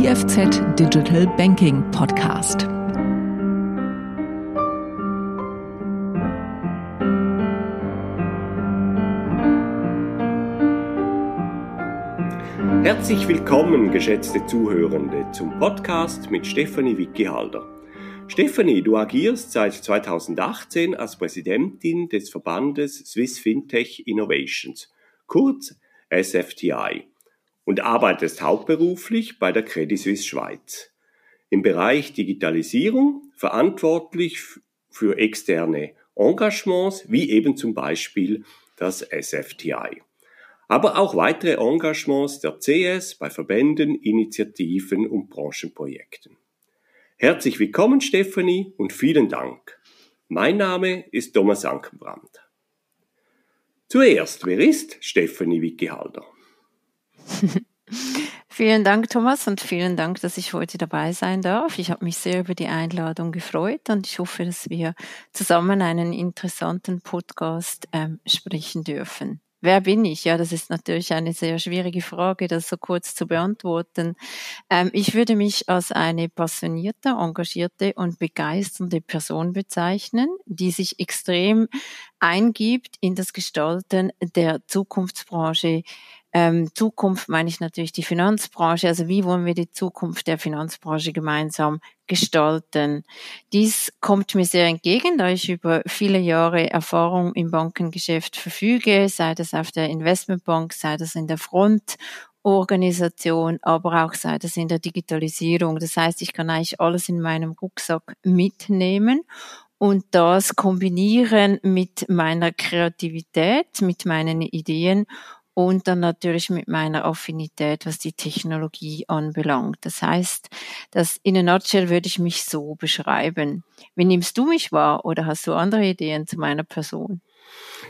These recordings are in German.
IFZ Digital Banking Podcast. Herzlich willkommen, geschätzte Zuhörende, zum Podcast mit Stefanie Wickihalder. Stefanie, du agierst seit 2018 als Präsidentin des Verbandes Swiss Fintech Innovations, kurz SFTI und arbeitest hauptberuflich bei der Credit Suisse Schweiz. Im Bereich Digitalisierung verantwortlich für externe Engagements, wie eben zum Beispiel das SFTI. Aber auch weitere Engagements der CS bei Verbänden, Initiativen und Branchenprojekten. Herzlich willkommen, Stefanie, und vielen Dank. Mein Name ist Thomas Ankenbrand. Zuerst, wer ist Stefanie Wickihalder? vielen Dank, Thomas, und vielen Dank, dass ich heute dabei sein darf. Ich habe mich sehr über die Einladung gefreut und ich hoffe, dass wir zusammen einen interessanten Podcast ähm, sprechen dürfen. Wer bin ich? Ja, das ist natürlich eine sehr schwierige Frage, das so kurz zu beantworten. Ähm, ich würde mich als eine passionierte, engagierte und begeisternde Person bezeichnen, die sich extrem eingibt in das Gestalten der Zukunftsbranche ähm, Zukunft meine ich natürlich die Finanzbranche. Also wie wollen wir die Zukunft der Finanzbranche gemeinsam gestalten? Dies kommt mir sehr entgegen, da ich über viele Jahre Erfahrung im Bankengeschäft verfüge, sei das auf der Investmentbank, sei das in der Front Organisation, aber auch sei das in der Digitalisierung. Das heißt, ich kann eigentlich alles in meinem Rucksack mitnehmen und das kombinieren mit meiner Kreativität, mit meinen Ideen und dann natürlich mit meiner Affinität, was die Technologie anbelangt. Das heißt, das in a nutshell würde ich mich so beschreiben. Wie nimmst du mich wahr oder hast du andere Ideen zu meiner Person?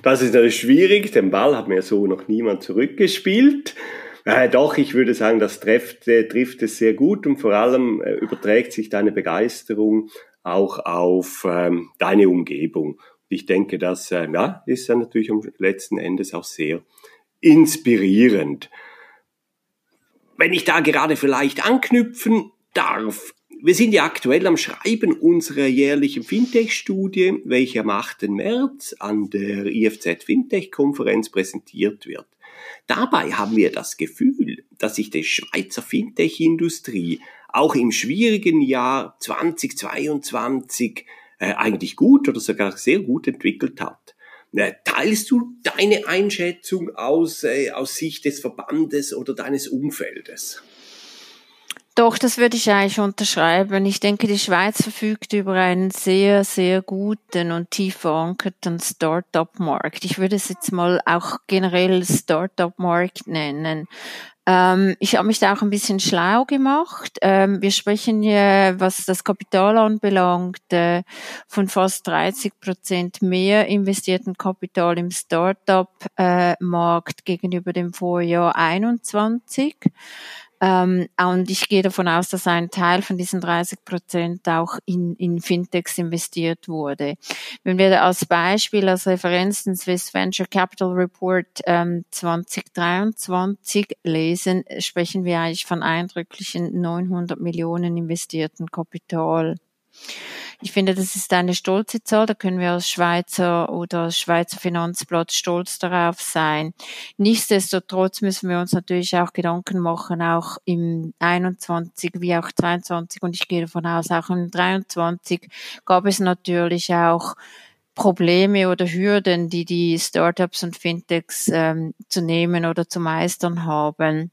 Das ist natürlich schwierig. Den Ball hat mir so noch niemand zurückgespielt. Äh, doch, ich würde sagen, das trifft, äh, trifft es sehr gut und vor allem äh, überträgt sich deine Begeisterung auch auf ähm, deine Umgebung. Ich denke, das äh, ja, ist ja natürlich am letzten Endes auch sehr inspirierend. Wenn ich da gerade vielleicht anknüpfen darf, wir sind ja aktuell am Schreiben unserer jährlichen Fintech-Studie, welche am 8. März an der IFZ Fintech-Konferenz präsentiert wird. Dabei haben wir das Gefühl, dass sich die Schweizer Fintech-Industrie auch im schwierigen Jahr 2022 äh, eigentlich gut oder sogar sehr gut entwickelt hat. Teilst du deine Einschätzung aus, äh, aus Sicht des Verbandes oder deines Umfeldes? Doch, das würde ich eigentlich unterschreiben. Ich denke, die Schweiz verfügt über einen sehr, sehr guten und tief verankerten Start-up-Markt. Ich würde es jetzt mal auch generell Start-up-Markt nennen. Ähm, ich habe mich da auch ein bisschen schlau gemacht. Ähm, wir sprechen ja, was das Kapital anbelangt, äh, von fast 30 Prozent mehr investierten Kapital im Startup-Markt äh, gegenüber dem Vorjahr 21. Ähm, und ich gehe davon aus, dass ein Teil von diesen 30 Prozent auch in, in Fintechs investiert wurde. Wenn wir als Beispiel als Referenz den Swiss Venture Capital Report ähm, 2023 lesen, sprechen wir eigentlich von eindrücklichen 900 Millionen investierten Kapital. Ich finde, das ist eine stolze Zahl. Da können wir als Schweizer oder als Schweizer Finanzblatt stolz darauf sein. Nichtsdestotrotz müssen wir uns natürlich auch Gedanken machen, auch im 21 wie auch 22 und ich gehe davon aus, auch im 23 gab es natürlich auch Probleme oder Hürden, die die Startups und Fintechs ähm, zu nehmen oder zu meistern haben.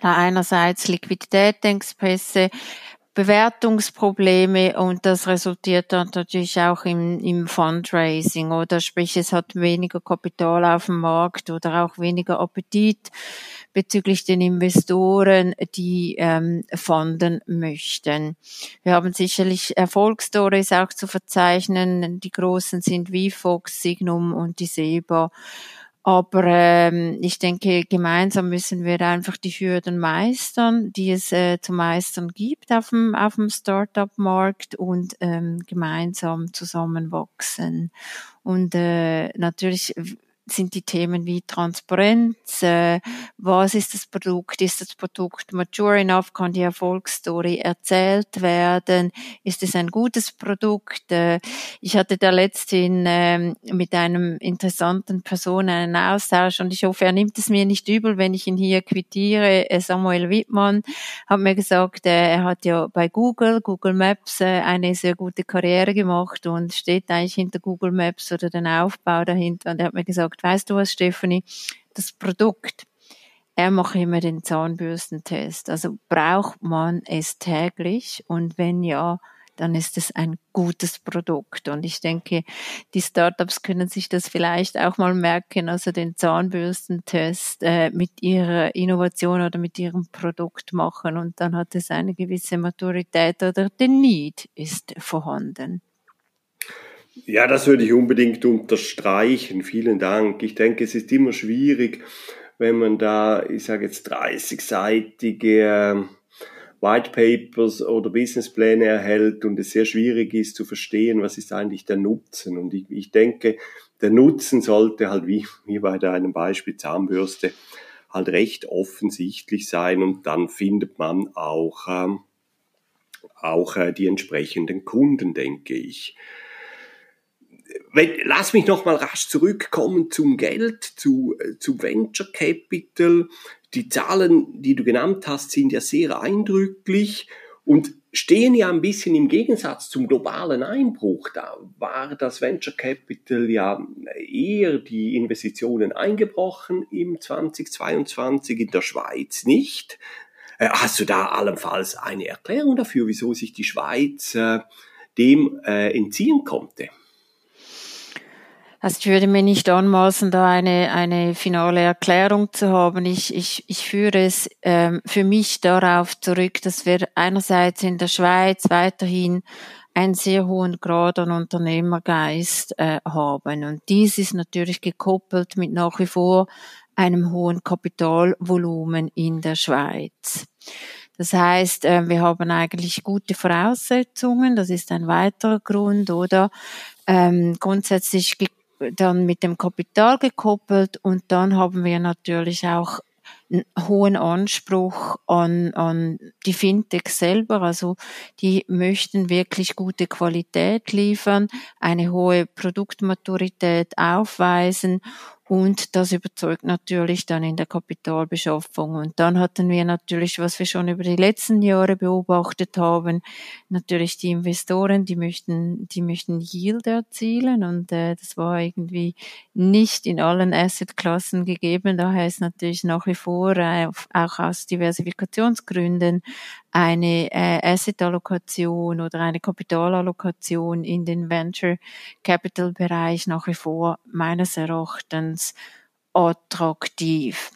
Da einerseits Liquiditätsengpässe, Bewertungsprobleme und das resultiert dann natürlich auch im, im Fundraising oder sprich es hat weniger Kapital auf dem Markt oder auch weniger Appetit bezüglich den Investoren, die ähm, fanden möchten. Wir haben sicherlich Erfolgsstories auch zu verzeichnen. Die großen sind wie Fox, Signum und die SEBA. Aber ähm, ich denke, gemeinsam müssen wir einfach die Hürden meistern, die es äh, zu meistern gibt auf dem, auf dem Startup-Markt und ähm, gemeinsam zusammenwachsen. Und äh, natürlich sind die Themen wie Transparenz, äh, was ist das Produkt, ist das Produkt mature enough, kann die Erfolgsstory erzählt werden, ist es ein gutes Produkt. Äh, ich hatte da letztens äh, mit einem interessanten Person einen Austausch und ich hoffe, er nimmt es mir nicht übel, wenn ich ihn hier quittiere. Äh, Samuel Wittmann hat mir gesagt, äh, er hat ja bei Google, Google Maps äh, eine sehr gute Karriere gemacht und steht eigentlich hinter Google Maps oder den Aufbau dahinter und er hat mir gesagt, gesagt, weißt du was, Stephanie, das Produkt, er macht immer den Zahnbürstentest. Also braucht man es täglich und wenn ja, dann ist es ein gutes Produkt. Und ich denke, die Startups können sich das vielleicht auch mal merken, also den Zahnbürstentest äh, mit ihrer Innovation oder mit ihrem Produkt machen und dann hat es eine gewisse Maturität oder der Need ist vorhanden. Ja, das würde ich unbedingt unterstreichen. Vielen Dank. Ich denke, es ist immer schwierig, wenn man da, ich sage jetzt 30-seitige ähm, White Papers oder Businesspläne erhält und es sehr schwierig ist zu verstehen, was ist eigentlich der Nutzen. Und ich, ich denke, der Nutzen sollte halt wie, wie bei deinem Beispiel Zahnbürste halt recht offensichtlich sein und dann findet man auch, ähm, auch äh, die entsprechenden Kunden, denke ich lass mich noch mal rasch zurückkommen zum Geld, zu, äh, zu Venture Capital. Die Zahlen, die du genannt hast, sind ja sehr eindrücklich und stehen ja ein bisschen im Gegensatz zum globalen Einbruch. Da war das Venture Capital ja eher die Investitionen eingebrochen im 2022, in der Schweiz nicht. Äh, hast du da allenfalls eine Erklärung dafür, wieso sich die Schweiz äh, dem entziehen konnte? Also ich würde mir nicht anmaßen, da eine, eine finale Erklärung zu haben. Ich, ich, ich führe es ähm, für mich darauf zurück, dass wir einerseits in der Schweiz weiterhin einen sehr hohen Grad an Unternehmergeist äh, haben. Und dies ist natürlich gekoppelt mit nach wie vor einem hohen Kapitalvolumen in der Schweiz. Das heißt, äh, wir haben eigentlich gute Voraussetzungen. Das ist ein weiterer Grund, oder? Ähm, grundsätzlich dann mit dem Kapital gekoppelt und dann haben wir natürlich auch einen hohen Anspruch an, an die Fintechs selber. Also die möchten wirklich gute Qualität liefern, eine hohe Produktmaturität aufweisen und das überzeugt natürlich dann in der Kapitalbeschaffung. Und dann hatten wir natürlich, was wir schon über die letzten Jahre beobachtet haben, natürlich die Investoren, die möchten, die möchten Yield erzielen. Und äh, das war irgendwie nicht in allen Assetklassen gegeben. Daher ist natürlich nach wie vor äh, auch aus Diversifikationsgründen eine äh, Asset-Allokation oder eine Kapitalallokation in den Venture Capital Bereich nach wie vor meines Erachtens attraktiv.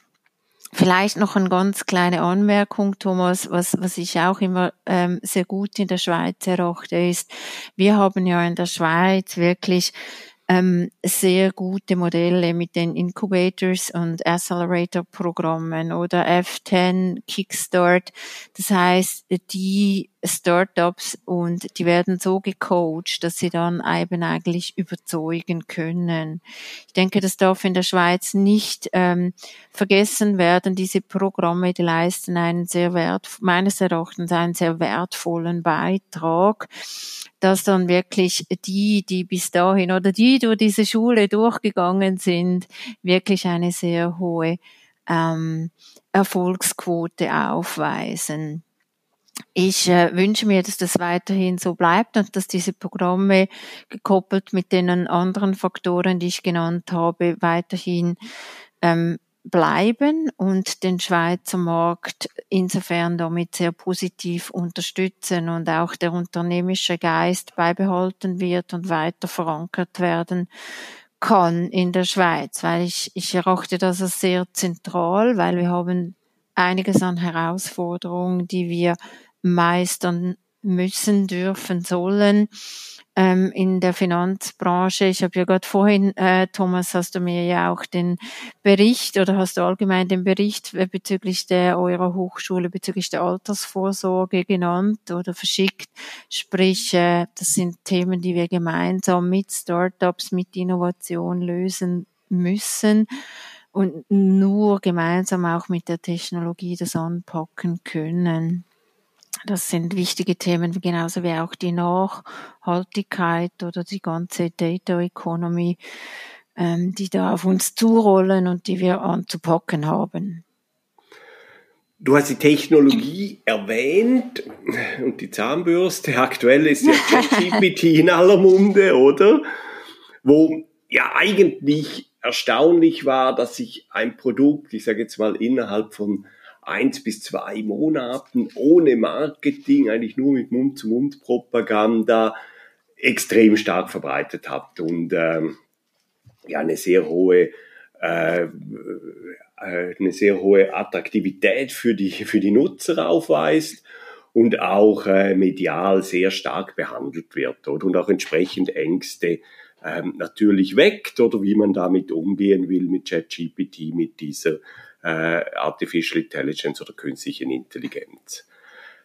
Vielleicht noch eine ganz kleine Anmerkung, Thomas, was, was ich auch immer ähm, sehr gut in der Schweiz erachte, ist, wir haben ja in der Schweiz wirklich ähm, sehr gute Modelle mit den Incubators und Accelerator-Programmen oder F10, Kickstart. Das heißt, die Startups und die werden so gecoacht, dass sie dann eben eigentlich überzeugen können. Ich denke, das darf in der Schweiz nicht ähm, vergessen werden. Diese Programme, die leisten einen sehr wert, meines Erachtens einen sehr wertvollen Beitrag, dass dann wirklich die, die bis dahin oder die durch diese Schule durchgegangen sind, wirklich eine sehr hohe ähm, Erfolgsquote aufweisen. Ich äh, wünsche mir, dass das weiterhin so bleibt und dass diese Programme gekoppelt mit den anderen Faktoren, die ich genannt habe, weiterhin ähm, bleiben und den Schweizer Markt insofern damit sehr positiv unterstützen und auch der unternehmische Geist beibehalten wird und weiter verankert werden kann in der Schweiz, weil ich, ich erachte das als sehr zentral, weil wir haben einiges an Herausforderungen, die wir meistern müssen, dürfen, sollen ähm, in der Finanzbranche. Ich habe ja gerade vorhin, äh, Thomas, hast du mir ja auch den Bericht oder hast du allgemein den Bericht äh, bezüglich der eurer Hochschule, bezüglich der Altersvorsorge genannt oder verschickt. Sprich, äh, das sind Themen, die wir gemeinsam mit Startups, mit Innovation lösen müssen und nur gemeinsam auch mit der Technologie das anpacken können. Das sind wichtige Themen, genauso wie auch die Nachhaltigkeit oder die ganze Data Economy, ähm, die da auf uns zurollen und die wir anzupacken haben. Du hast die Technologie erwähnt und die Zahnbürste. Aktuell ist ja ChatGPT in aller Munde, oder? Wo ja eigentlich erstaunlich war, dass sich ein Produkt, ich sage jetzt mal innerhalb von eins bis zwei Monaten ohne Marketing, eigentlich nur mit Mund-zu-Mund-Propaganda extrem stark verbreitet hat und ähm, ja eine sehr hohe äh, äh, eine sehr hohe Attraktivität für die für die Nutzer aufweist und auch äh, medial sehr stark behandelt wird oder? und auch entsprechend Ängste ähm, natürlich weckt oder wie man damit umgehen will mit ChatGPT, mit dieser äh, Artificial Intelligence oder künstlichen Intelligenz.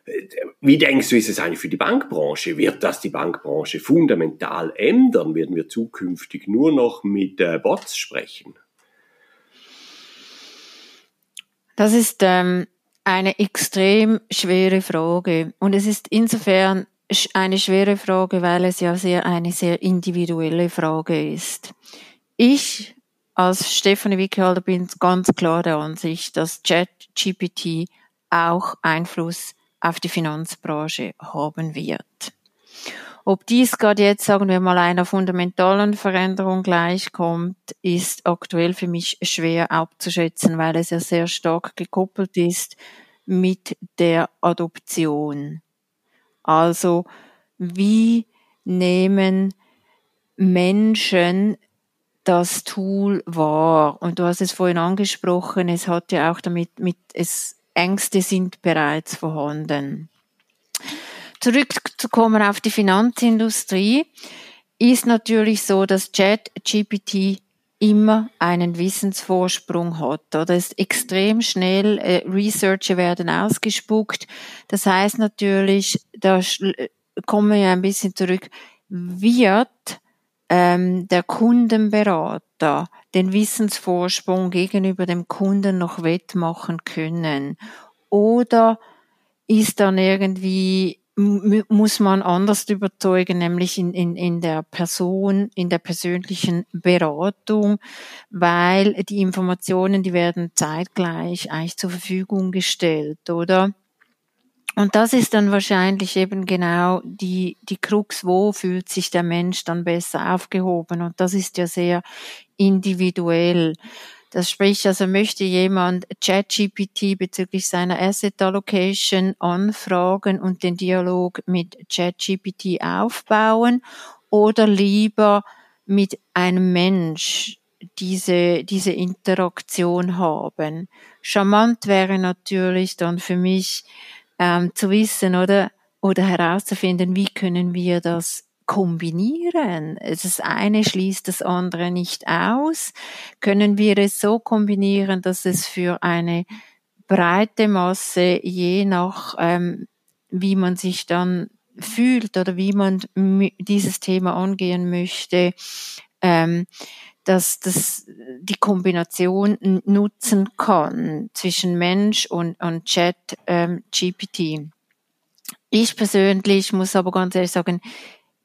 Äh, wie denkst du, ist es eigentlich für die Bankbranche? Wird das die Bankbranche fundamental ändern? Werden wir zukünftig nur noch mit äh, Bots sprechen? Das ist ähm, eine extrem schwere Frage. Und es ist insofern eine schwere Frage, weil es ja sehr eine sehr individuelle Frage ist. Ich als Stefanie Wickehalter bin ganz klar der Ansicht, dass ChatGPT auch Einfluss auf die Finanzbranche haben wird. Ob dies gerade jetzt, sagen wir mal, einer fundamentalen Veränderung gleichkommt, ist aktuell für mich schwer abzuschätzen, weil es ja sehr stark gekoppelt ist mit der Adoption. Also, wie nehmen Menschen das Tool wahr? Und du hast es vorhin angesprochen, es hat ja auch damit mit, es, Ängste sind bereits vorhanden. Zurückzukommen auf die Finanzindustrie, ist natürlich so, dass ChatGPT immer einen Wissensvorsprung hat oder ist extrem schnell, äh, Researcher werden ausgespuckt. Das heißt natürlich, da kommen wir ein bisschen zurück, wird ähm, der Kundenberater den Wissensvorsprung gegenüber dem Kunden noch wettmachen können? Oder ist dann irgendwie muss man anders überzeugen, nämlich in, in, in der Person, in der persönlichen Beratung, weil die Informationen, die werden zeitgleich eigentlich zur Verfügung gestellt, oder? Und das ist dann wahrscheinlich eben genau die, die Krux, wo fühlt sich der Mensch dann besser aufgehoben. Und das ist ja sehr individuell. Das spricht also, möchte jemand ChatGPT bezüglich seiner Asset Allocation anfragen und den Dialog mit ChatGPT aufbauen oder lieber mit einem Mensch diese, diese Interaktion haben. Charmant wäre natürlich dann für mich ähm, zu wissen oder, oder herauszufinden, wie können wir das kombinieren. Das eine schließt das andere nicht aus. Können wir es so kombinieren, dass es für eine breite Masse, je nach ähm, wie man sich dann fühlt oder wie man dieses Thema angehen möchte, ähm, dass das die Kombination nutzen kann zwischen Mensch und, und Chat ähm, GPT. Ich persönlich muss aber ganz ehrlich sagen,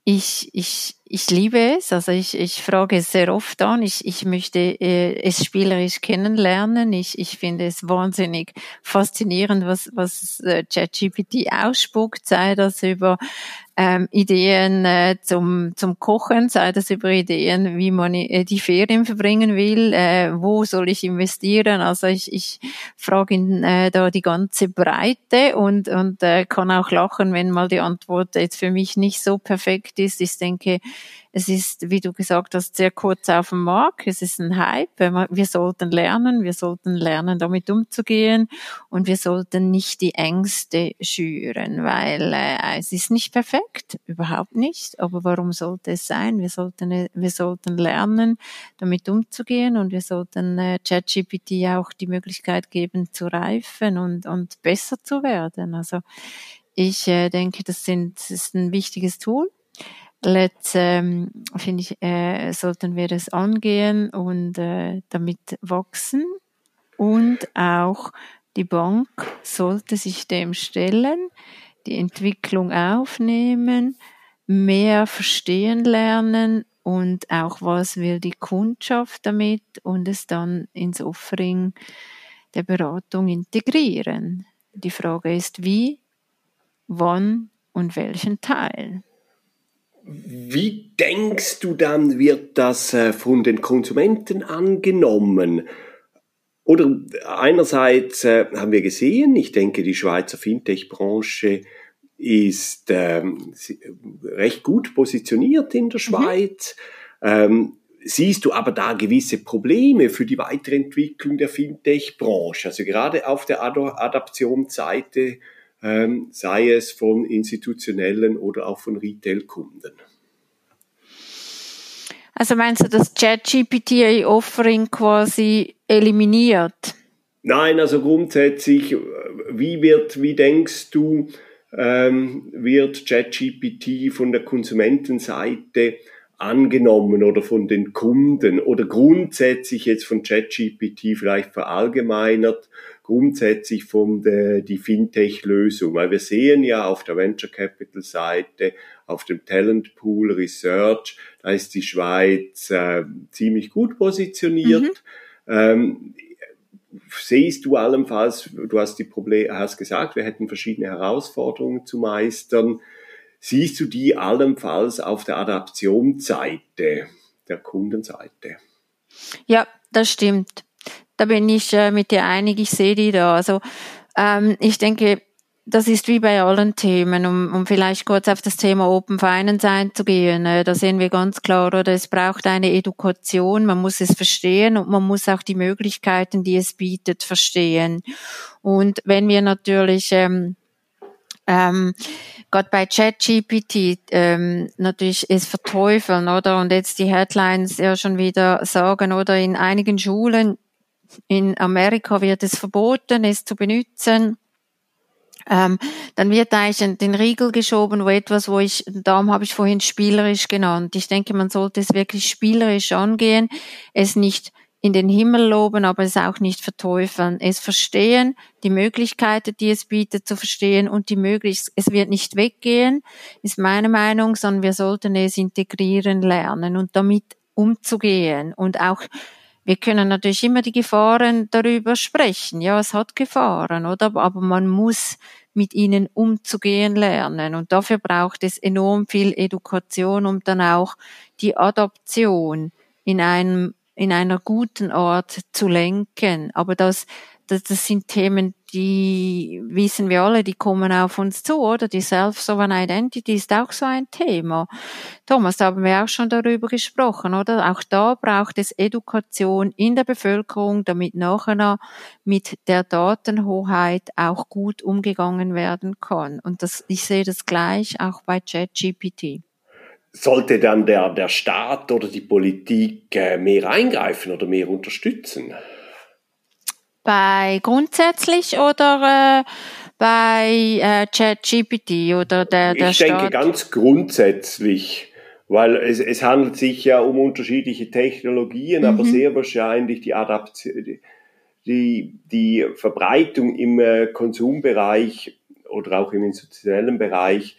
ich, ich, ich liebe es, also ich, ich frage es sehr oft an. Ich, ich möchte äh, es spielerisch kennenlernen. Ich, ich finde es wahnsinnig faszinierend, was, was äh, ChatGPT ausspuckt, sei das über ähm, Ideen äh, zum, zum Kochen, sei das über Ideen, wie man äh, die Ferien verbringen will, äh, wo soll ich investieren. Also ich, ich frage ihn äh, da die ganze Breite und, und äh, kann auch lachen, wenn mal die Antwort jetzt für mich nicht so perfekt ist. Ich denke, es ist, wie du gesagt hast, sehr kurz auf dem Markt. Es ist ein Hype. Wir sollten lernen, wir sollten lernen, damit umzugehen und wir sollten nicht die Ängste schüren, weil äh, es ist nicht perfekt, überhaupt nicht. Aber warum sollte es sein? Wir sollten, wir sollten lernen, damit umzugehen und wir sollten äh, ChatGPT auch die Möglichkeit geben, zu reifen und, und besser zu werden. Also ich äh, denke, das, sind, das ist ein wichtiges Tool. Let's, ähm, finde ich, äh, sollten wir das angehen und äh, damit wachsen. Und auch die Bank sollte sich dem stellen, die Entwicklung aufnehmen, mehr verstehen lernen und auch was will die Kundschaft damit und es dann ins Offering der Beratung integrieren. Die Frage ist, wie, wann und welchen Teil. Wie denkst du dann, wird das äh, von den Konsumenten angenommen? Oder einerseits äh, haben wir gesehen, ich denke, die Schweizer Fintech-Branche ist ähm, recht gut positioniert in der mhm. Schweiz. Mhm. Ähm, siehst du aber da gewisse Probleme für die Weiterentwicklung der Fintech-Branche? Also gerade auf der Ad Adaptionsseite ähm, sei es von institutionellen oder auch von Retail-Kunden. Also meinst du, dass ChatGPT Offering quasi eliminiert? Nein, also grundsätzlich, wie wird, wie denkst du, ähm, wird ChatGPT von der Konsumentenseite angenommen oder von den Kunden oder grundsätzlich jetzt von ChatGPT vielleicht verallgemeinert grundsätzlich von der die Fintech-Lösung, weil wir sehen ja auf der Venture Capital Seite, auf dem Talent Pool Research, da ist die Schweiz äh, ziemlich gut positioniert. Mhm. Ähm, siehst du allenfalls, du hast die Probleme, hast gesagt, wir hätten verschiedene Herausforderungen zu meistern. Siehst du die allenfalls auf der Adaptionsseite, der Kundenseite? Ja, das stimmt. Da bin ich äh, mit dir einig, ich sehe die da. Also ähm, ich denke, das ist wie bei allen Themen, um, um vielleicht kurz auf das Thema Open Finance einzugehen. Äh, da sehen wir ganz klar, oder es braucht eine Education, man muss es verstehen und man muss auch die Möglichkeiten, die es bietet, verstehen. Und wenn wir natürlich ähm, ähm, gerade bei ChatGPT ähm, natürlich es verteufeln, oder? Und jetzt die Headlines ja schon wieder sagen, oder in einigen Schulen in Amerika wird es verboten, es zu benutzen. Ähm, dann wird eigentlich den Riegel geschoben, wo etwas, wo ich, darum habe ich vorhin spielerisch genannt. Ich denke, man sollte es wirklich spielerisch angehen, es nicht in den Himmel loben, aber es auch nicht verteufeln. Es verstehen, die Möglichkeiten, die es bietet, zu verstehen und die Möglichkeit, es wird nicht weggehen, ist meine Meinung, sondern wir sollten es integrieren lernen und damit umzugehen und auch wir können natürlich immer die Gefahren darüber sprechen. Ja, es hat Gefahren, oder? Aber man muss mit ihnen umzugehen lernen. Und dafür braucht es enorm viel Education, um dann auch die Adoption in einem, in einer guten Art zu lenken. Aber das, das, das sind Themen, die wissen wir alle, die kommen auf uns zu, oder? Die Self-Sovereign Identity ist auch so ein Thema. Thomas, da haben wir auch schon darüber gesprochen, oder? Auch da braucht es Education in der Bevölkerung, damit nachher mit der Datenhoheit auch gut umgegangen werden kann. Und das, ich sehe das gleich auch bei ChatGPT. Sollte dann der, der Staat oder die Politik äh, mehr eingreifen oder mehr unterstützen? Bei grundsätzlich oder äh, bei äh, ChatGPT oder der, der Ich Staat? denke ganz grundsätzlich, weil es, es handelt sich ja um unterschiedliche Technologien, mhm. aber sehr wahrscheinlich die Adaption, die, die Verbreitung im äh, Konsumbereich oder auch im institutionellen Bereich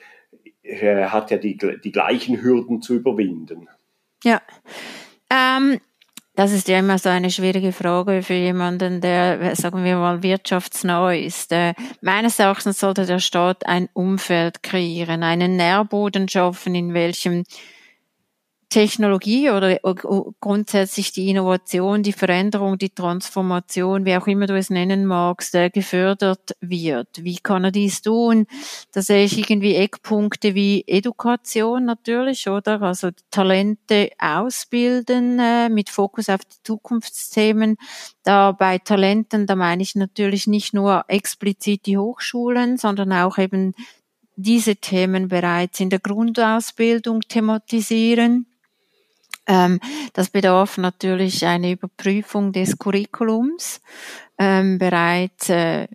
äh, hat ja die, die gleichen Hürden zu überwinden. Ja. Ähm, das ist ja immer so eine schwierige Frage für jemanden, der, sagen wir mal, wirtschaftsnah ist. Äh, meines Erachtens sollte der Staat ein Umfeld kreieren, einen Nährboden schaffen, in welchem Technologie oder grundsätzlich die Innovation, die Veränderung, die Transformation, wie auch immer du es nennen magst, gefördert wird. Wie kann er dies tun? Da sehe ich irgendwie Eckpunkte wie Education natürlich, oder? Also Talente ausbilden äh, mit Fokus auf die Zukunftsthemen. Da bei Talenten, da meine ich natürlich nicht nur explizit die Hochschulen, sondern auch eben diese Themen bereits in der Grundausbildung thematisieren das bedarf natürlich eine Überprüfung des Curriculums ähm, bereits äh,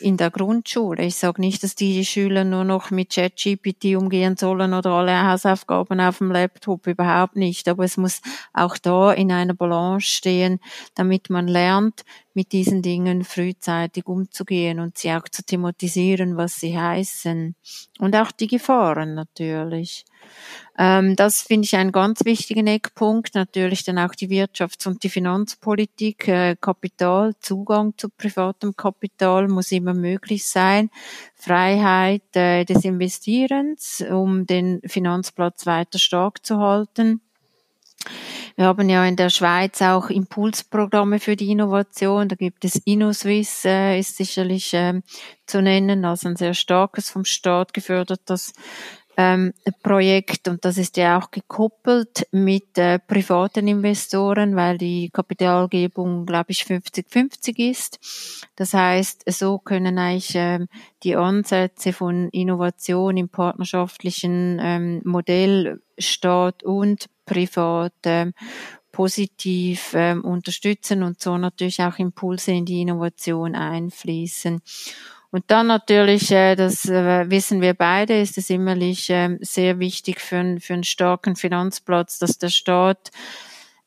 in der Grundschule. Ich sage nicht, dass die Schüler nur noch mit ChatGPT umgehen sollen oder alle Hausaufgaben auf dem Laptop, überhaupt nicht. Aber es muss auch da in einer Balance stehen, damit man lernt, mit diesen Dingen frühzeitig umzugehen und sie auch zu thematisieren, was sie heißen. Und auch die Gefahren natürlich. Ähm, das finde ich einen ganz wichtigen Eckpunkt. Natürlich dann auch die Wirtschafts- und die Finanzpolitik. Äh, Kapital, Zugang zu privatem Kapital muss immer möglich sein. Freiheit äh, des Investierens, um den Finanzplatz weiter stark zu halten. Wir haben ja in der Schweiz auch Impulsprogramme für die Innovation. Da gibt es InnoSwiss, äh, ist sicherlich äh, zu nennen, also ein sehr starkes vom Staat gefördertes ähm, Projekt und das ist ja auch gekoppelt mit äh, privaten Investoren, weil die Kapitalgebung, glaube ich, 50-50 ist. Das heißt, so können eigentlich ähm, die Ansätze von Innovation im partnerschaftlichen ähm, Modell Staat und Privat ähm, positiv ähm, unterstützen und so natürlich auch Impulse in die Innovation einfließen. Und dann natürlich, äh, das äh, wissen wir beide, ist es immerlich äh, sehr wichtig für, ein, für einen starken Finanzplatz, dass der Staat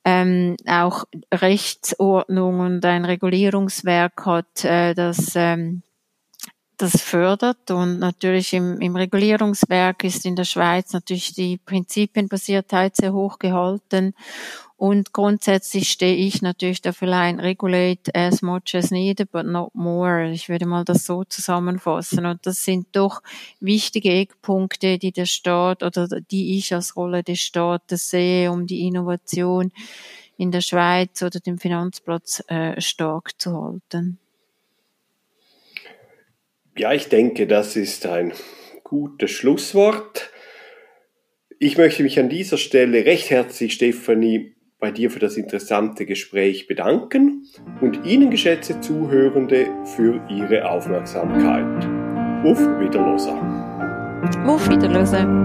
ähm, auch Rechtsordnung und ein Regulierungswerk hat, äh, das ähm, das fördert. Und natürlich im, im Regulierungswerk ist in der Schweiz natürlich die Prinzipienbasiertheit sehr hoch gehalten. Und grundsätzlich stehe ich natürlich dafür ein, regulate as much as needed, but not more. Ich würde mal das so zusammenfassen. Und das sind doch wichtige Eckpunkte, die der Staat oder die ich als Rolle des Staates sehe, um die Innovation in der Schweiz oder dem Finanzplatz äh, stark zu halten. Ja, ich denke, das ist ein gutes Schlusswort. Ich möchte mich an dieser Stelle recht herzlich, Stefanie, bei dir für das interessante Gespräch bedanken und Ihnen, geschätzte Zuhörende, für Ihre Aufmerksamkeit. Auf Wiederlosen. Auf Wiederlosen.